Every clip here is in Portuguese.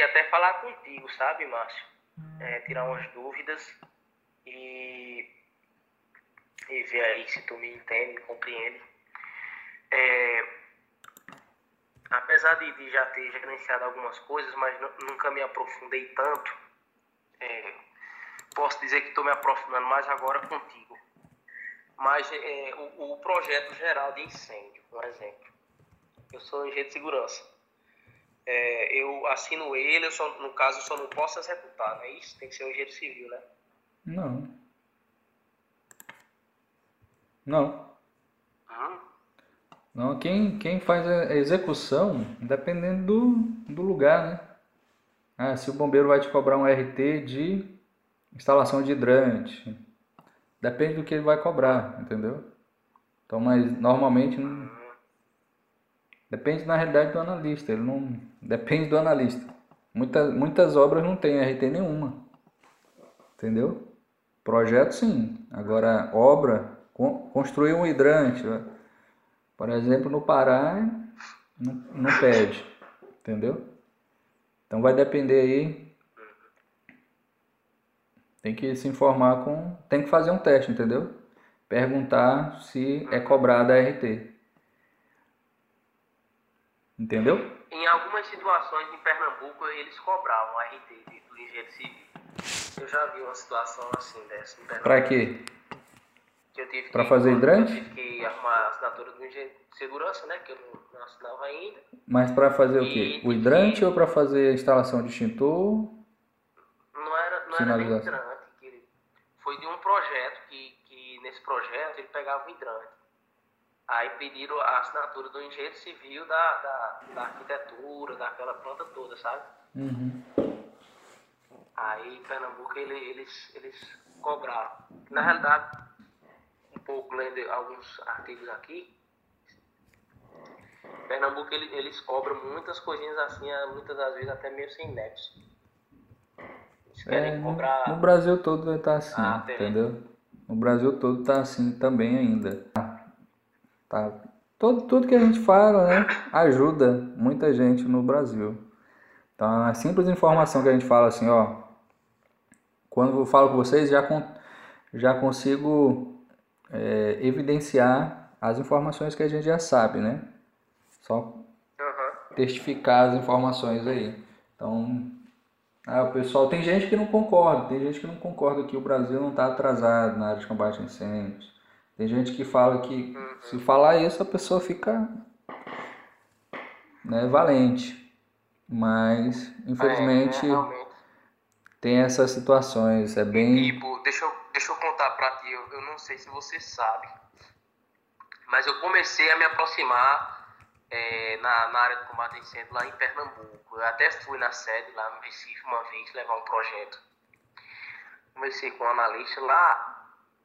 queria até falar contigo, sabe, Márcio? É, tirar umas dúvidas e, e ver aí se tu me entende, me compreende. É, apesar de, de, já ter gerenciado algumas coisas, mas nunca me aprofundei tanto, é, posso dizer que estou me aprofundando mais agora contigo. Mas é, o, o, projeto geral de incêndio, por exemplo. Eu sou engenheiro de segurança. É, eu assino ele, eu só, no caso, eu só não posso executar, não é isso? Tem que ser um engenheiro civil, né? Não. Não. Hum? Não, quem, quem faz a execução, dependendo do, do lugar, né? Ah, se o bombeiro vai te cobrar um RT de instalação de hidrante, depende do que ele vai cobrar, entendeu? Então, mas normalmente não... depende na realidade do analista, ele não depende do analista. Muitas, muitas obras não tem RT nenhuma, entendeu? Projeto sim, agora obra, construir um hidrante, por exemplo, no Pará não, não pede, entendeu? Então vai depender aí. Tem que se informar com. Tem que fazer um teste, entendeu? Perguntar se é cobrada a RT. Entendeu? Em algumas situações em Pernambuco eles cobravam RT do engenheiro civil. Eu já vi uma situação assim dessa em Pernambuco. Pra quê? que eu tive Para fazer hidrante? Eu tive que arrumar a assinatura do engenheiro de segurança, né? Que eu não, não assinava ainda. Mas para fazer o quê? O hidrante ou para fazer a instalação de extintor? Não era, não era nem hidrante. Que foi de um projeto que, que nesse projeto ele pegava o hidrante. Aí pediram a assinatura do engenheiro civil da, da, da arquitetura, daquela planta toda, sabe? Uhum. Aí em Pernambuco ele, eles, eles cobraram. Na realidade, pouco lendo alguns artigos aqui, Pernambuco ele, eles cobram muitas coisinhas assim, muitas das vezes até meio sem nexo. Eles querem é, cobrar. No Brasil todo tá assim, ah, entendeu? No Brasil todo tá assim também ainda. Tá. Todo, tudo que a gente fala, né, ajuda muita gente no Brasil. Então, a simples informação que a gente fala assim, ó, quando eu falo com vocês, já, já consigo é, evidenciar as informações que a gente já sabe, né? Só testificar as informações aí. Então, ah, o pessoal, tem gente que não concorda, tem gente que não concorda que o Brasil não está atrasado na área de combate a incêndios. Tem gente que fala que uhum. se falar isso a pessoa fica né, valente. Mas, infelizmente, é, é, tem essas situações. É bem. Tipo, deixa eu deixa eu contar pra ti, eu, eu não sei se você sabe, mas eu comecei a me aproximar é, na, na, área de combate a incêndio lá em Pernambuco. Eu até fui na sede lá no Recife uma vez levar um projeto. Comecei com um analista lá,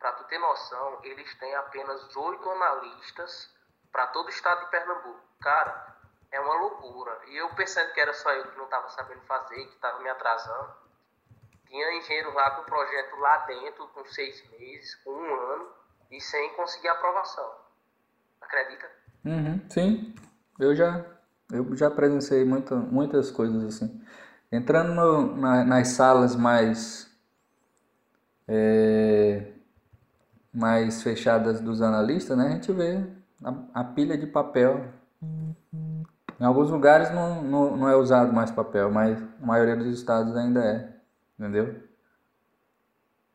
para tu ter noção, eles têm apenas oito analistas para todo o estado de Pernambuco. Cara, é uma loucura. E eu pensando que era só eu que não estava sabendo fazer, que estava me atrasando. Tinha engenheiro lá com projeto lá dentro, com seis meses, com um ano, e sem conseguir aprovação. Acredita? Uhum, sim, eu já, eu já presenciei muita, muitas coisas assim. Entrando no, na, nas salas mais, é, mais fechadas dos analistas, né, a gente vê a, a pilha de papel. Em alguns lugares não, não, não é usado mais papel, mas a maioria dos estados ainda é. Entendeu?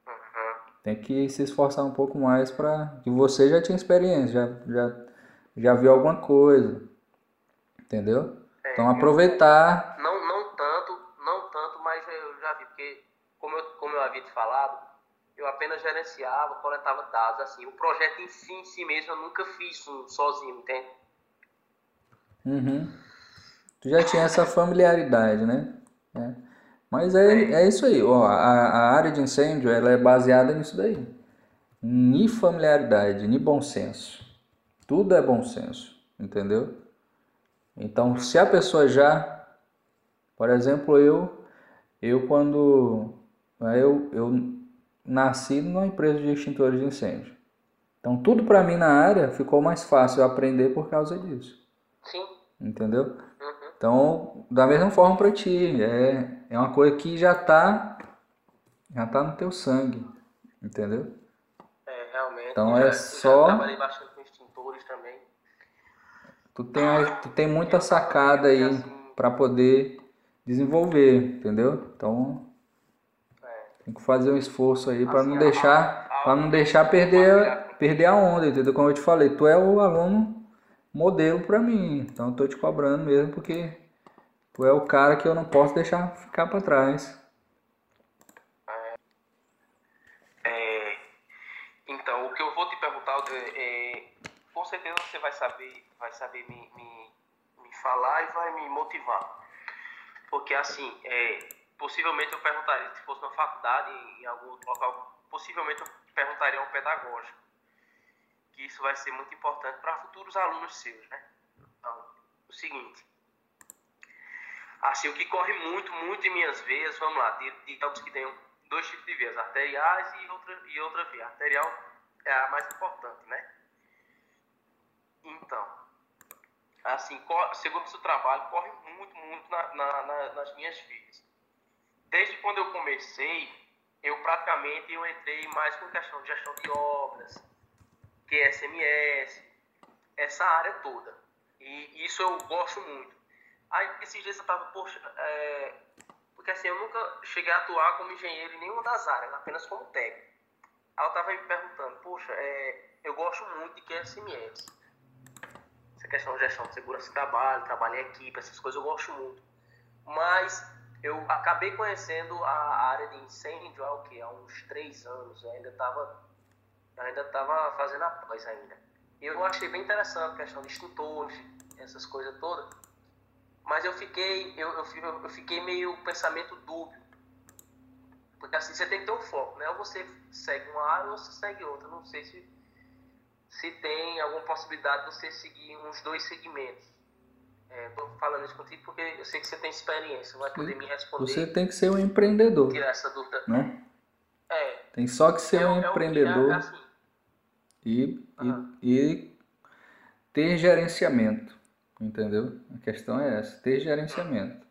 Uhum. Tem que se esforçar um pouco mais para que você já tinha experiência, já, já, já viu alguma coisa. Entendeu? É, então aproveitar. Não, não tanto, não tanto, mas eu já vi, porque como eu, como eu havia te falado, eu apenas gerenciava, coletava dados, assim, o projeto em si, em si mesmo, eu nunca fiz sozinho, entende? Uhum. Tu já tinha essa familiaridade, né? É. Mas é, é isso aí, ó, a, a área de incêndio ela é baseada nisso daí. Ni familiaridade, ni bom senso. Tudo é bom senso, entendeu? Então, se a pessoa já, por exemplo, eu, eu quando né, eu, eu nasci numa empresa de extintores de incêndio. Então, tudo para mim na área ficou mais fácil aprender por causa disso. Sim. Entendeu? Uhum. Então, da mesma forma para ti, é, é uma coisa que já tá, já tá no teu sangue, entendeu? É, realmente. Então é só. trabalhei bastante com extintores também. Tu tem, tu tem muita sacada aí assim, para poder desenvolver, entendeu? Então. Tem que fazer um esforço aí para não deixar, para não deixar perder, perder a onda, entendeu? Como eu te falei, tu é o aluno modelo para mim. Então eu tô te cobrando mesmo porque tu é o cara que eu não posso deixar ficar para trás. É, então, o que eu vou te perguntar, é, com certeza você vai saber, vai saber me, me, me falar e vai me motivar. Porque assim, é, possivelmente eu perguntaria, se fosse na faculdade, em, algum outro local, possivelmente eu perguntaria a um pedagógico que isso vai ser muito importante para futuros alunos seus, né? Então, o seguinte, assim, o que corre muito, muito em minhas veias, vamos lá, digamos que tem dois tipos de veias, arteriais e outra, e outra via. A arterial é a mais importante, né? Então, assim, segundo o seu trabalho, corre muito, muito na, na, na, nas minhas veias. Desde quando eu comecei, eu praticamente eu entrei mais com questão de gestão de obras, QSMS, essa área toda. E isso eu gosto muito. Aí esses dias eu tava, poxa, é... porque assim, eu nunca cheguei a atuar como engenheiro em nenhuma das áreas, apenas como técnico. Aí eu tava me perguntando, poxa, é... eu gosto muito de QSMS. Essa questão de gestão de segurança de trabalho, trabalho em equipe, essas coisas eu gosto muito. Mas eu acabei conhecendo a área de incêndio há o quê? Há uns três anos. Eu ainda estava ainda estava fazendo a pós ainda. Eu achei bem interessante a questão de instrutores, essas coisas todas. Mas eu fiquei, eu, eu, eu fiquei meio pensamento dúbio. Porque assim, você tem que ter um foco, né? Ou você segue uma área ou você segue outra. Não sei se, se tem alguma possibilidade de você seguir uns dois segmentos. Estou é, falando isso contigo porque eu sei que você tem experiência, vai poder me responder. Você tem que ser um empreendedor. Tirar essa dúvida. Né? É. Tem só que ser é, um é empreendedor. Assim, e, uhum. e, e ter gerenciamento, entendeu? A questão é essa, ter gerenciamento.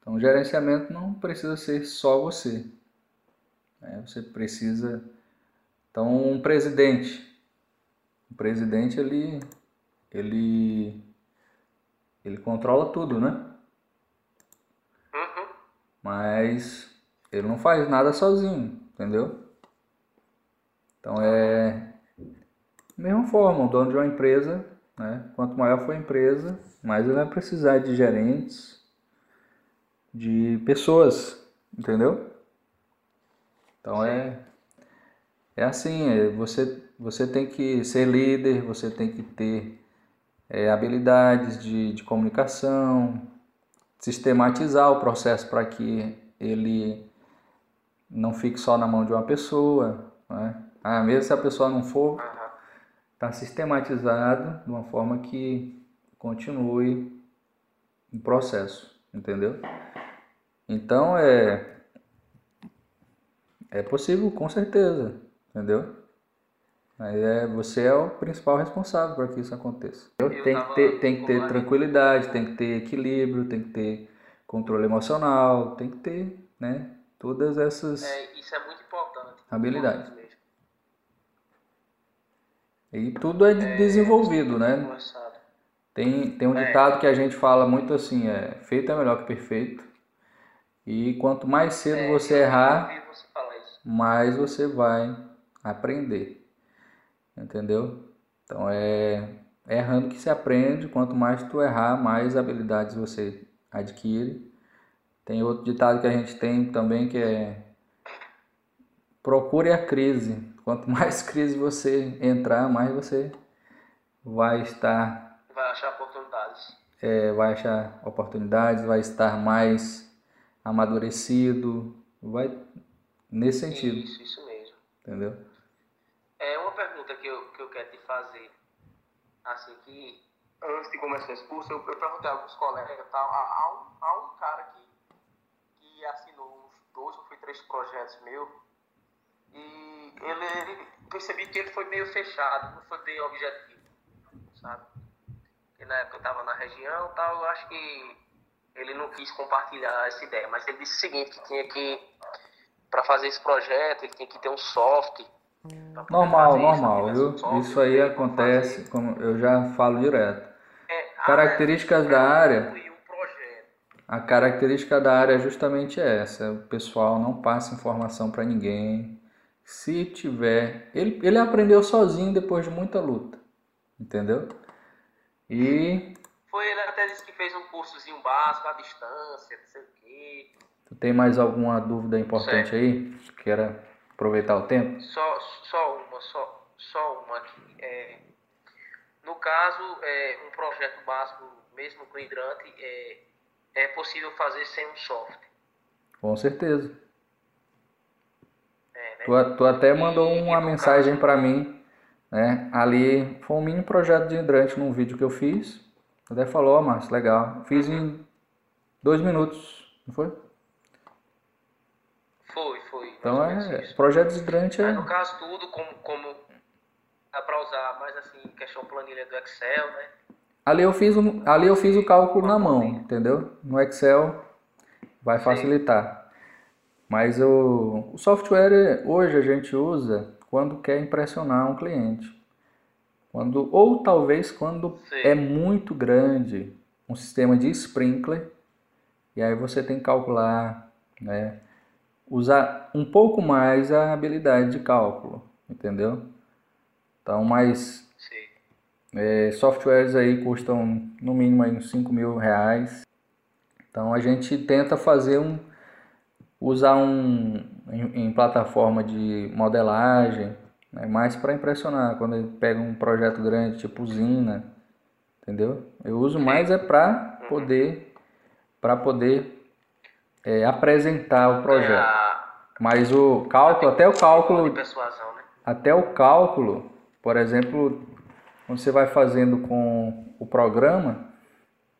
Então, gerenciamento não precisa ser só você. Né? Você precisa... Então, um presidente. O presidente, ele, ele, ele controla tudo, né? Uhum. Mas ele não faz nada sozinho, entendeu? Então, é mesma forma, o dono de uma empresa, né, quanto maior for a empresa, mais ele vai precisar de gerentes, de pessoas, entendeu? Então é é assim, é, você você tem que ser líder, você tem que ter é, habilidades de, de comunicação, sistematizar o processo para que ele não fique só na mão de uma pessoa, né? Ah, mesmo se a pessoa não for está sistematizado de uma forma que continue o processo, entendeu? Então é é possível, com certeza, entendeu? Mas é, você é o principal responsável para que isso aconteça. Tem que ter, tem que ter tranquilidade, tem que ter equilíbrio, tem que ter controle emocional, tem que ter, né? Todas essas é, isso é muito importante. habilidades. E tudo é, é desenvolvido, né? Tem, tem um é. ditado que a gente fala muito assim, é feito é melhor que perfeito. E quanto mais cedo é, você errar, você mais você vai aprender. Entendeu? Então é, é errando que se aprende, quanto mais tu errar, mais habilidades você adquire. Tem outro ditado que a gente tem também que é procure a crise Quanto mais crise você entrar, mais você vai estar. Vai achar oportunidades. É, vai achar oportunidades, vai estar mais amadurecido, vai nesse sentido. Isso, isso mesmo. Entendeu? Uma pergunta que eu, que eu quero te fazer. Assim que antes de começar esse curso, eu, eu perguntei a alguns colegas tal, há, há, um, há um cara que, que assinou uns dois ou três projetos meus e ele, ele percebi que ele foi meio fechado, não foi bem objetivo, sabe? Porque na época eu estava na região tal, eu acho que ele não quis compartilhar essa ideia, mas ele disse o seguinte, que tinha que, para fazer esse projeto, ele tinha que ter um software. Normal, normal, viu? Isso aí acontece, como eu já falo direto. É, Características da área. A característica da área é justamente essa: o pessoal não passa informação para ninguém. Se tiver. Ele, ele aprendeu sozinho depois de muita luta, entendeu? E. Foi ele até disse que fez um cursozinho básico à distância, não sei o quê. Tu tem mais alguma dúvida importante certo. aí? Queira aproveitar o tempo? Só, só uma, só, só uma aqui. É, no caso, é, um projeto básico, mesmo com hidrante, é, é possível fazer sem um software. Com certeza. É, né? tu, tu até mandou e, uma mensagem para mim, né? Ali foi um mini projeto de hidrante num vídeo que eu fiz. Até falou, oh, Márcio, legal. Fiz em dois minutos, não foi? Então é, projeto de hidrante é... Mas no caso tudo, como, como dá para usar mais assim, questão planilha do Excel, né? Ali eu fiz, um, ali eu fiz o cálculo na mão, entendeu? No Excel vai facilitar. Mas o, o software hoje a gente usa quando quer impressionar um cliente. Quando, ou talvez quando Sim. é muito grande um sistema de sprinkler, e aí você tem que calcular, né? Usar um pouco mais a habilidade de cálculo, entendeu? Então, mais é, softwares aí custam no mínimo aí uns 5 mil reais. Então a gente tenta fazer um usar um em, em plataforma de modelagem, né, mais para impressionar quando ele pega um projeto grande tipo usina, entendeu? Eu uso mais é para uhum. poder para poder é, apresentar o projeto. Mas o cálculo, até o cálculo, né? até o cálculo, por exemplo, quando você vai fazendo com o programa,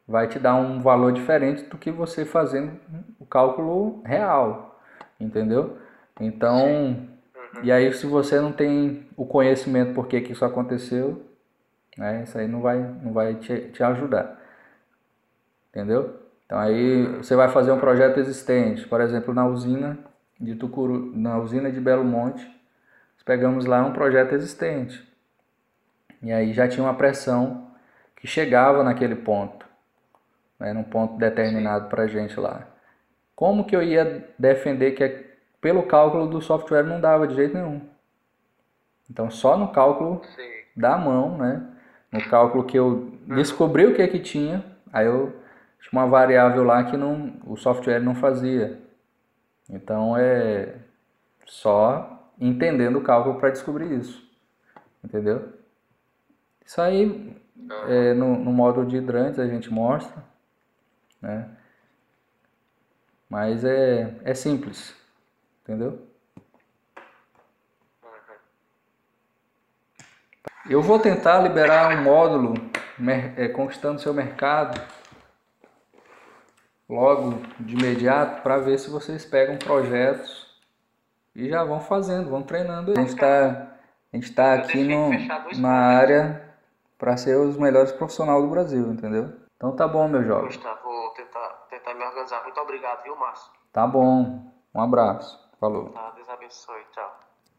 vai te dar um valor diferente do que você fazendo o cálculo real, entendeu? Então, uhum. e aí se você não tem o conhecimento por que, que isso aconteceu, né, isso aí não vai, não vai te, te ajudar, entendeu? Então aí você vai fazer um projeto existente, por exemplo, na usina de Tucuru, na usina de Belo Monte, pegamos lá um projeto existente. E aí já tinha uma pressão que chegava naquele ponto, né, num ponto determinado para a gente lá. Como que eu ia defender que pelo cálculo do software não dava de jeito nenhum? Então só no cálculo Sim. da mão, né? No cálculo que eu uhum. descobri o que é que tinha, aí eu tinha uma variável lá que não, o software não fazia. Então é só entendendo o cálculo para descobrir isso. Entendeu? Isso aí é, no, no modo de hidrantes a gente mostra, né? Mas é, é simples, entendeu? Eu vou tentar liberar um módulo é, conquistando seu mercado logo de imediato para ver se vocês pegam projetos e já vão fazendo, vão treinando. A gente está tá aqui no, na área para ser os melhores profissionais do Brasil, entendeu? Então tá bom, meu jovem. Gustavo, vou tentar, tentar me organizar. Muito obrigado, viu, Márcio? Tá bom. Um abraço. Falou. Tá, Deus abençoe. Tchau.